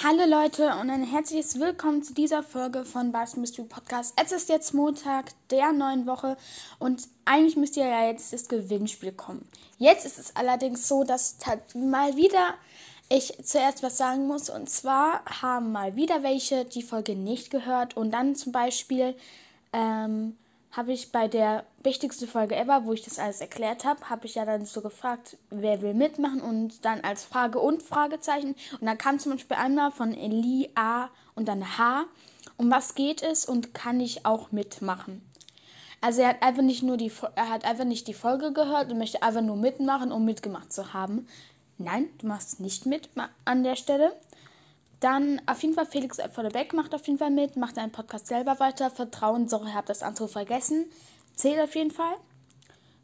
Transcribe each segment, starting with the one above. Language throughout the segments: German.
Hallo Leute und ein herzliches Willkommen zu dieser Folge von Bars Mystery Podcast. Es ist jetzt Montag der neuen Woche und eigentlich müsste ja jetzt das Gewinnspiel kommen. Jetzt ist es allerdings so, dass mal wieder ich zuerst was sagen muss und zwar haben mal wieder welche die Folge nicht gehört und dann zum Beispiel ähm, habe ich bei der wichtigsten Folge ever, wo ich das alles erklärt habe, habe ich ja dann so gefragt, wer will mitmachen und dann als Frage und Fragezeichen. Und dann kam zum Beispiel einmal von Eli A und dann H. Um was geht es und kann ich auch mitmachen? Also er hat einfach nicht nur die er hat einfach nicht die Folge gehört und möchte einfach nur mitmachen, um mitgemacht zu haben. Nein, du machst nicht mit an der Stelle. Dann auf jeden Fall Felix Beck macht auf jeden Fall mit, macht seinen Podcast selber weiter. Vertrauen, sorry, habe das andere vergessen. Zählt auf jeden Fall.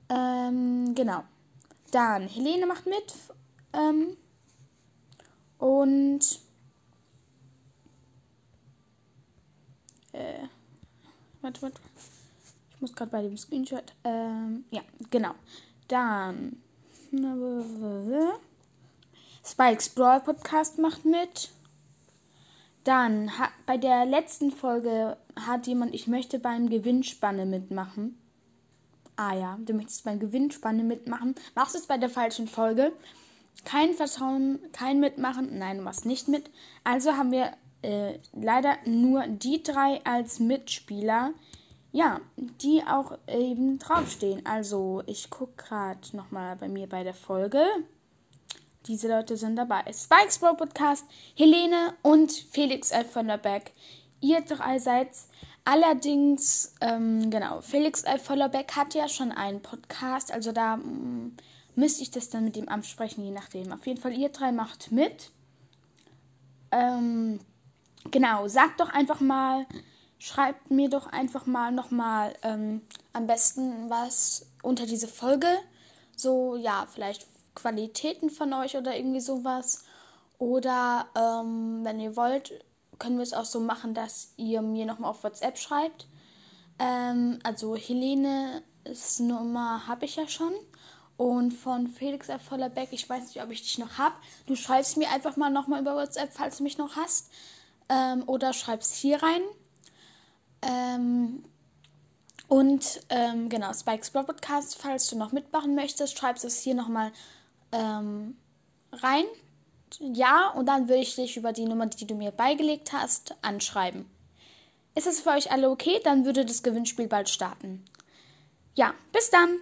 Ähm, genau. Dann Helene macht mit. Ähm, und äh, warte, warte. Ich muss gerade bei dem Screenshot. Ähm, ja, genau. Dann Spikes Brawl Podcast macht mit. Dann hat, bei der letzten Folge hat jemand, ich möchte beim Gewinnspanne mitmachen. Ah ja, du möchtest beim Gewinnspanne mitmachen. Machst es bei der falschen Folge. Kein Vertrauen, kein Mitmachen. Nein, du machst nicht mit. Also haben wir äh, leider nur die drei als Mitspieler. Ja, die auch eben draufstehen. Also ich gucke gerade nochmal bei mir bei der Folge. Diese Leute sind dabei. Spikes Bro Podcast, Helene und Felix F. von der Beck. Ihr drei seid allerdings, ähm, genau, Felix F. Vollerbeck hat ja schon einen Podcast, also da mm, müsste ich das dann mit ihm ansprechen, je nachdem. Auf jeden Fall, ihr drei macht mit. Ähm, genau, sagt doch einfach mal, schreibt mir doch einfach mal nochmal ähm, am besten was unter diese Folge. So, ja, vielleicht Qualitäten von euch oder irgendwie sowas. Oder ähm, wenn ihr wollt, können wir es auch so machen, dass ihr mir nochmal auf WhatsApp schreibt. Ähm, also Helene Nummer habe ich ja schon. Und von Felix F. Ich weiß nicht, ob ich dich noch habe. Du schreibst mir einfach mal nochmal über WhatsApp, falls du mich noch hast. Ähm, oder schreibst hier rein. Ähm, und ähm, genau, Spikes Podcast, falls du noch mitmachen möchtest, schreibst es hier nochmal ähm, rein. Ja, und dann würde ich dich über die Nummer, die du mir beigelegt hast, anschreiben. Ist es für euch alle okay? Dann würde das Gewinnspiel bald starten. Ja, bis dann!